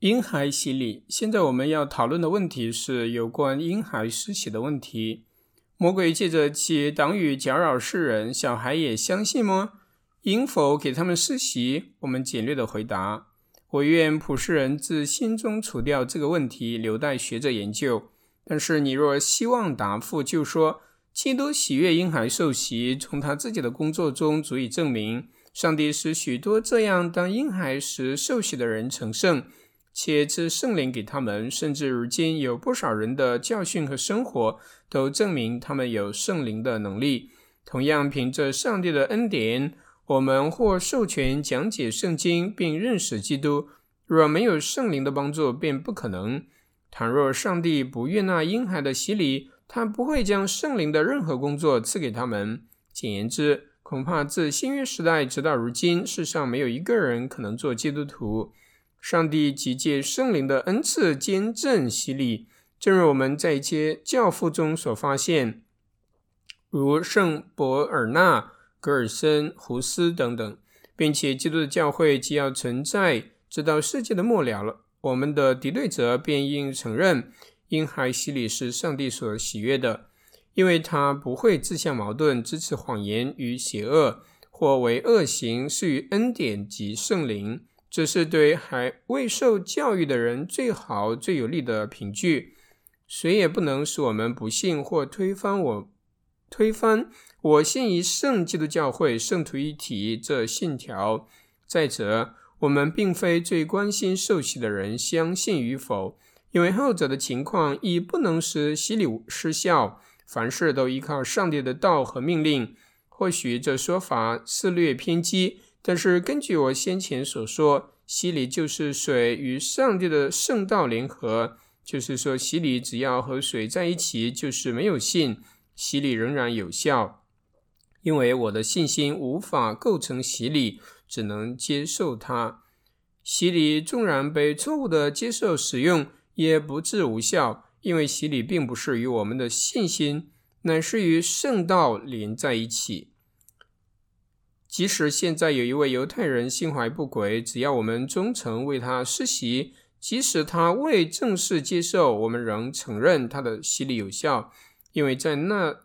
婴孩洗礼。现在我们要讨论的问题是有关婴孩施洗的问题。魔鬼借着其党羽搅扰世人，小孩也相信吗？应否给他们施洗？我们简略的回答。我愿普世人自心中除掉这个问题，留待学者研究。但是你若希望答复，就说基督喜悦婴孩受洗，从他自己的工作中足以证明，上帝使许多这样当婴孩时受洗的人成圣。且赐圣灵给他们，甚至如今有不少人的教训和生活都证明他们有圣灵的能力。同样，凭着上帝的恩典，我们或授权讲解圣经并认识基督。若没有圣灵的帮助，便不可能。倘若上帝不悦纳婴孩的洗礼，他不会将圣灵的任何工作赐给他们。简言之，恐怕自新约时代直到如今，世上没有一个人可能做基督徒。上帝即借圣灵的恩赐兼正洗礼，正如我们在一些教父中所发现，如圣伯尔纳、格尔森、胡斯等等，并且基督的教会既要存在，直到世界的末了了，我们的敌对者便应承认婴孩洗礼是上帝所喜悦的，因为他不会自相矛盾，支持谎言与邪恶，或为恶行施于恩典及圣灵。这是对还未受教育的人最好、最有力的凭据。谁也不能使我们不信或推翻我推翻我信于圣基督教会、圣徒一体这信条。再者，我们并非最关心受洗的人相信与否，因为后者的情况已不能使洗礼失效。凡事都依靠上帝的道和命令。或许这说法是略偏激。但是根据我先前所说，洗礼就是水与上帝的圣道联合，就是说洗礼只要和水在一起，就是没有信，洗礼仍然有效。因为我的信心无法构成洗礼，只能接受它。洗礼纵然被错误的接受使用，也不致无效，因为洗礼并不是与我们的信心，乃是与圣道连在一起。即使现在有一位犹太人心怀不轨，只要我们忠诚为他施洗，即使他未正式接受，我们仍承认他的洗礼有效，因为在那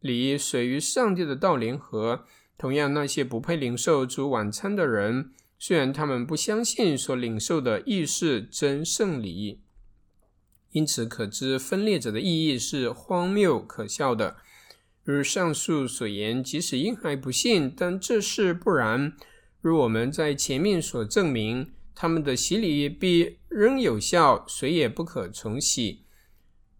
里水与上帝的道联合。同样，那些不配领受主晚餐的人，虽然他们不相信所领受的亦是真圣礼，因此可知分裂者的意义是荒谬可笑的。如上述所言，即使婴孩不信，但这事不然。如我们在前面所证明，他们的洗礼必仍有效，谁也不可重洗。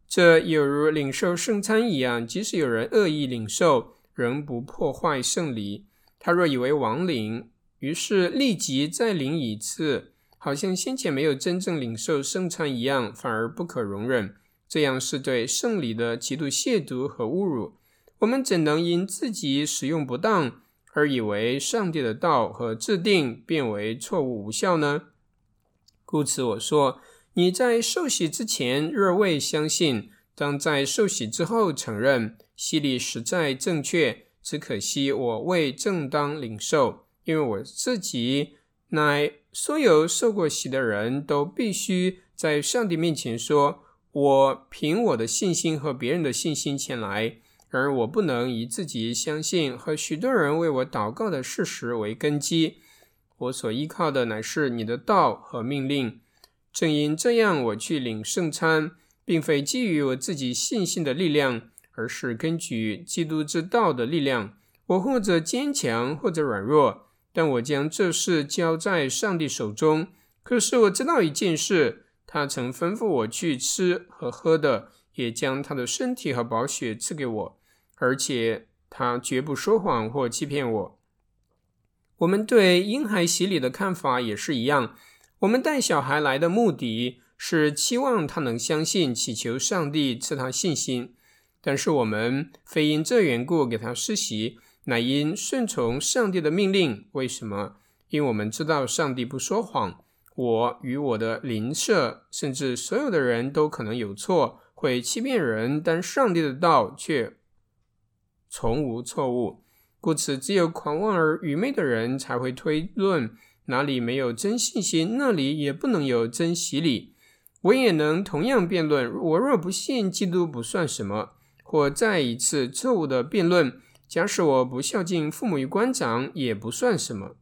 这有如领受圣餐一样，即使有人恶意领受，仍不破坏圣礼。他若以为亡灵，于是立即再领一次，好像先前没有真正领受圣餐一样，反而不可容忍。这样是对圣礼的极度亵渎和侮辱。我们怎能因自己使用不当而以为上帝的道和制定变为错误无效呢？故此，我说你在受洗之前若未相信，当在受洗之后承认洗礼实在正确。只可惜我未正当领受，因为我自己乃所有受过洗的人都必须在上帝面前说：我凭我的信心和别人的信心前来。而，我不能以自己相信和许多人为我祷告的事实为根基。我所依靠的乃是你的道和命令。正因这样，我去领圣餐，并非基于我自己信心的力量，而是根据基督之道的力量。我或者坚强，或者软弱，但我将这事交在上帝手中。可是我知道一件事：他曾吩咐我去吃和喝的。也将他的身体和宝血赐给我，而且他绝不说谎或欺骗我。我们对婴孩洗礼的看法也是一样。我们带小孩来的目的是期望他能相信，祈求上帝赐他信心。但是我们非因这缘故给他施洗，乃因顺从上帝的命令。为什么？因为我们知道上帝不说谎。我与我的邻舍，甚至所有的人都可能有错。会欺骗人，但上帝的道却从无错误。故此，只有狂妄而愚昧的人才会推论哪里没有真信心，那里也不能有真洗礼。我也能同样辩论：我若不信基督，不算什么；或再一次错误的辩论：假使我不孝敬父母与官长，也不算什么。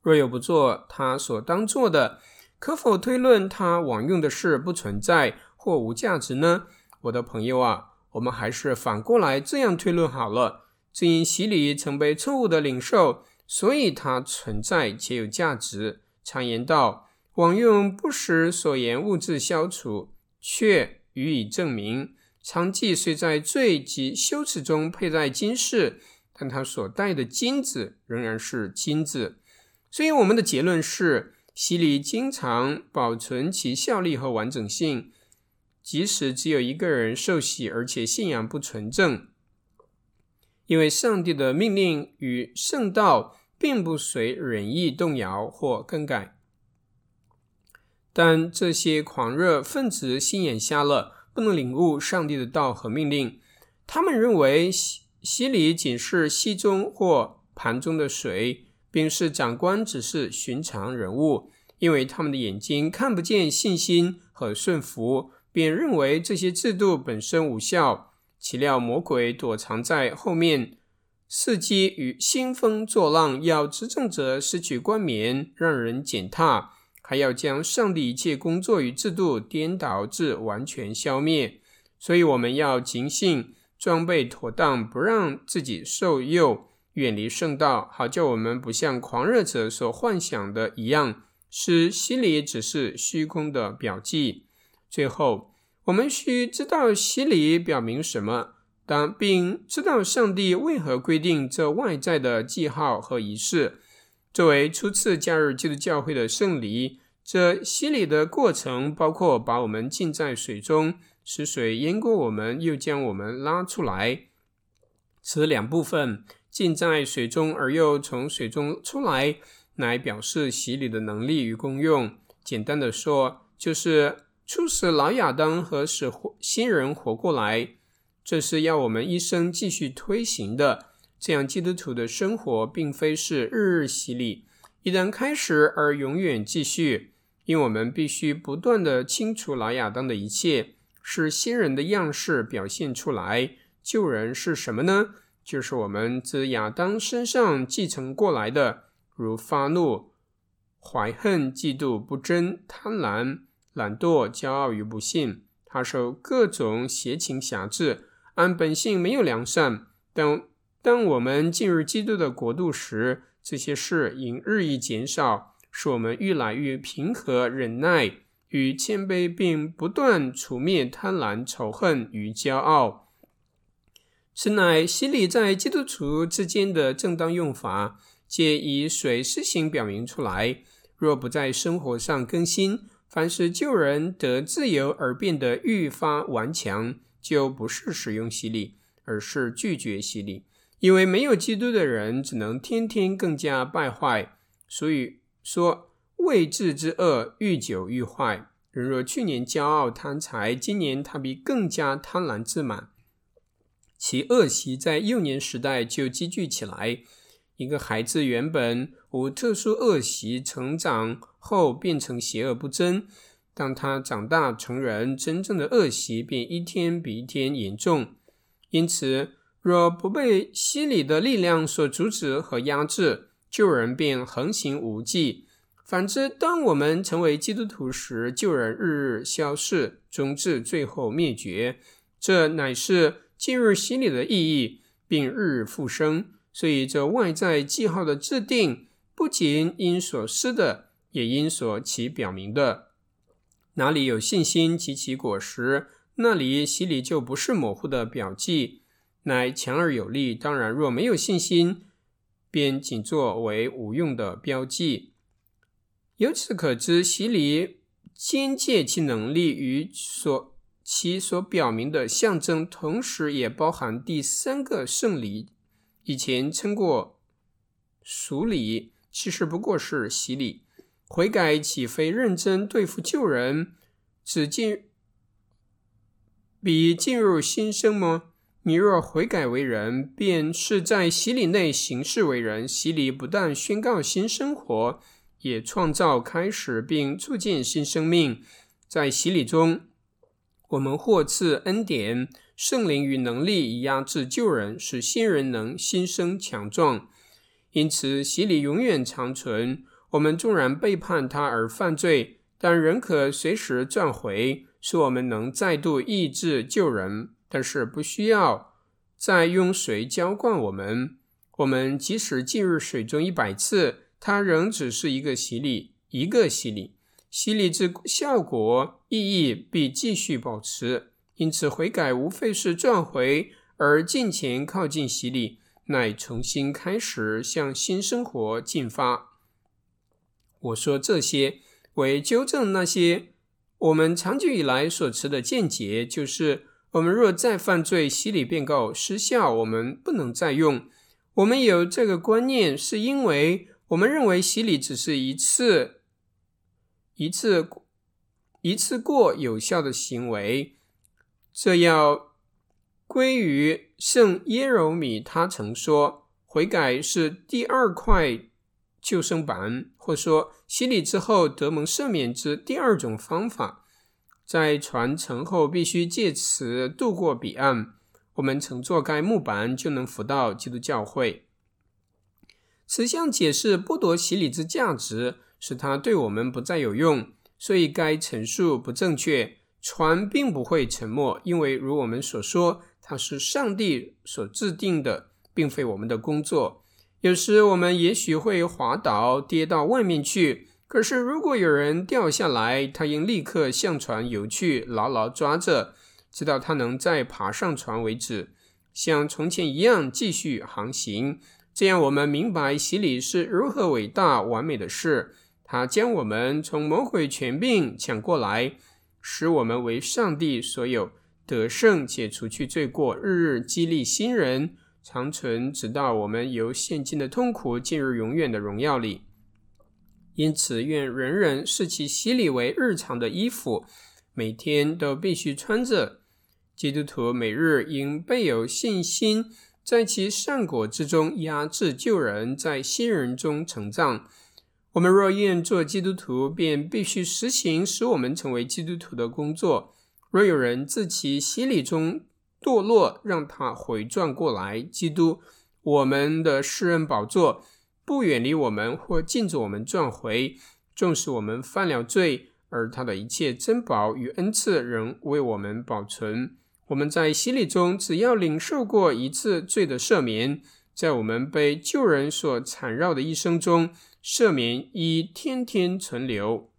若有不做他所当做的，可否推论他枉用的事不存在或无价值呢？我的朋友啊，我们还是反过来这样推论好了：正因洗礼曾被错误的领受，所以它存在且有价值。常言道。枉用不使所言物质消除，却予以证明。娼妓虽在罪及羞耻中佩戴金饰，但他所戴的金子仍然是金子。所以，我们的结论是：洗礼经常保存其效力和完整性，即使只有一个人受洗，而且信仰不纯正，因为上帝的命令与圣道并不随人意动摇或更改。但这些狂热分子心眼瞎了，不能领悟上帝的道和命令。他们认为洗洗礼仅是溪中或盘中的水，并是长官只是寻常人物，因为他们的眼睛看不见信心和顺服，便认为这些制度本身无效。岂料魔鬼躲藏在后面，伺机与兴风作浪，要执政者失去冠冕，让人践踏。还要将上帝一切工作与制度颠倒至完全消灭，所以我们要警醒，装备妥当，不让自己受诱，远离圣道，好叫我们不像狂热者所幻想的一样，使心里只是虚空的表记。最后，我们需知道洗礼表明什么，当并知道上帝为何规定这外在的记号和仪式。作为初次加入基督教会的圣礼，这洗礼的过程包括把我们浸在水中，使水淹过我们，又将我们拉出来。此两部分浸在水中而又从水中出来，来表示洗礼的能力与功用。简单的说，就是促使老亚当和使新人活过来。这是要我们一生继续推行的。这样，基督徒的生活并非是日日洗礼，一旦开始而永远继续，因我们必须不断的清除老亚当的一切，使新人的样式表现出来。旧人是什么呢？就是我们自亚当身上继承过来的，如发怒、怀恨、嫉妒、不争、贪婪、懒惰、骄傲与不信。他受各种邪情辖制，按本性没有良善，但。当我们进入基督的国度时，这些事应日益减少，使我们愈来愈平和、忍耐与谦卑，并不断除灭贪婪、仇恨与骄傲。此乃洗礼在基督徒之间的正当用法，皆以水施行表明出来。若不在生活上更新，凡是救人得自由而变得愈发顽强，就不是使用洗礼，而是拒绝洗礼。因为没有基督的人，只能天天更加败坏。所以说，未治之恶愈久愈坏。人若去年骄傲贪财，今年他必更加贪婪自满，其恶习在幼年时代就积聚起来。一个孩子原本无特殊恶习，成长后变成邪恶不争。当他长大成人，真正的恶习便一天比一天严重。因此。若不被洗礼的力量所阻止和压制，救人便横行无忌。反之，当我们成为基督徒时，救人日日消逝，终至最后灭绝。这乃是进入洗礼的意义，并日日复生。所以，这外在记号的制定，不仅因所施的，也因所其表明的。哪里有信心及其果实，那里洗礼就不是模糊的表记。乃强而有力。当然，若没有信心，便仅作为无用的标记。由此可知，洗礼间接其能力与所其所表明的象征，同时也包含第三个圣礼。以前称过俗礼，其实不过是洗礼。悔改岂非认真对付旧人，只进比进入新生吗？你若悔改为人，便是在洗礼内行事为人。洗礼不但宣告新生活，也创造、开始并促进新生命。在洗礼中，我们获赐恩典、圣灵与能力，以压制旧人，使新人能新生强壮。因此，洗礼永远长存。我们纵然背叛他而犯罪，但仍可随时转回，使我们能再度医治旧人。但是，不需要再用水浇灌我们。我们即使进入水中一百次，它仍只是一个洗礼，一个洗礼。洗礼之效果、意义必继续保持。因此，悔改无非是转回，而进前靠近洗礼，乃重新开始向新生活进发。我说这些，为纠正那些我们长久以来所持的见解，就是我们若再犯罪，洗礼便告失效，我们不能再用。我们有这个观念，是因为我们认为洗礼只是一次、一次、一次过有效的行为。这要归于圣耶柔米，他曾说，悔改是第二块救生板，或说洗礼之后得蒙赦免之第二种方法，在船沉后必须借此渡过彼岸。我们乘坐该木板就能扶到基督教会。此项解释剥夺洗礼之价值，使它对我们不再有用，所以该陈述不正确。船并不会沉没，因为如我们所说，它是上帝所制定的，并非我们的工作。有时我们也许会滑倒，跌到外面去。可是如果有人掉下来，他应立刻向船游去，牢牢抓着。直到他能再爬上船为止，像从前一样继续航行。这样，我们明白洗礼是如何伟大完美的事。它将我们从魔鬼权柄抢过来，使我们为上帝所有，得胜且除去罪过，日日激励新人，长存，直到我们由现今的痛苦进入永远的荣耀里。因此，愿人人视其洗礼为日常的衣服，每天都必须穿着。基督徒每日应备有信心，在其善果之中压制旧人，在新人中成长。我们若愿做基督徒，便必须实行使我们成为基督徒的工作。若有人自其洗礼中堕落，让他回转过来，基督我们的世人宝座不远离我们，或禁止我们转回。纵使我们犯了罪，而他的一切珍宝与恩赐仍为我们保存。我们在洗礼中，只要领受过一次罪的赦免，在我们被旧人所缠绕的一生中，赦免一天天存留。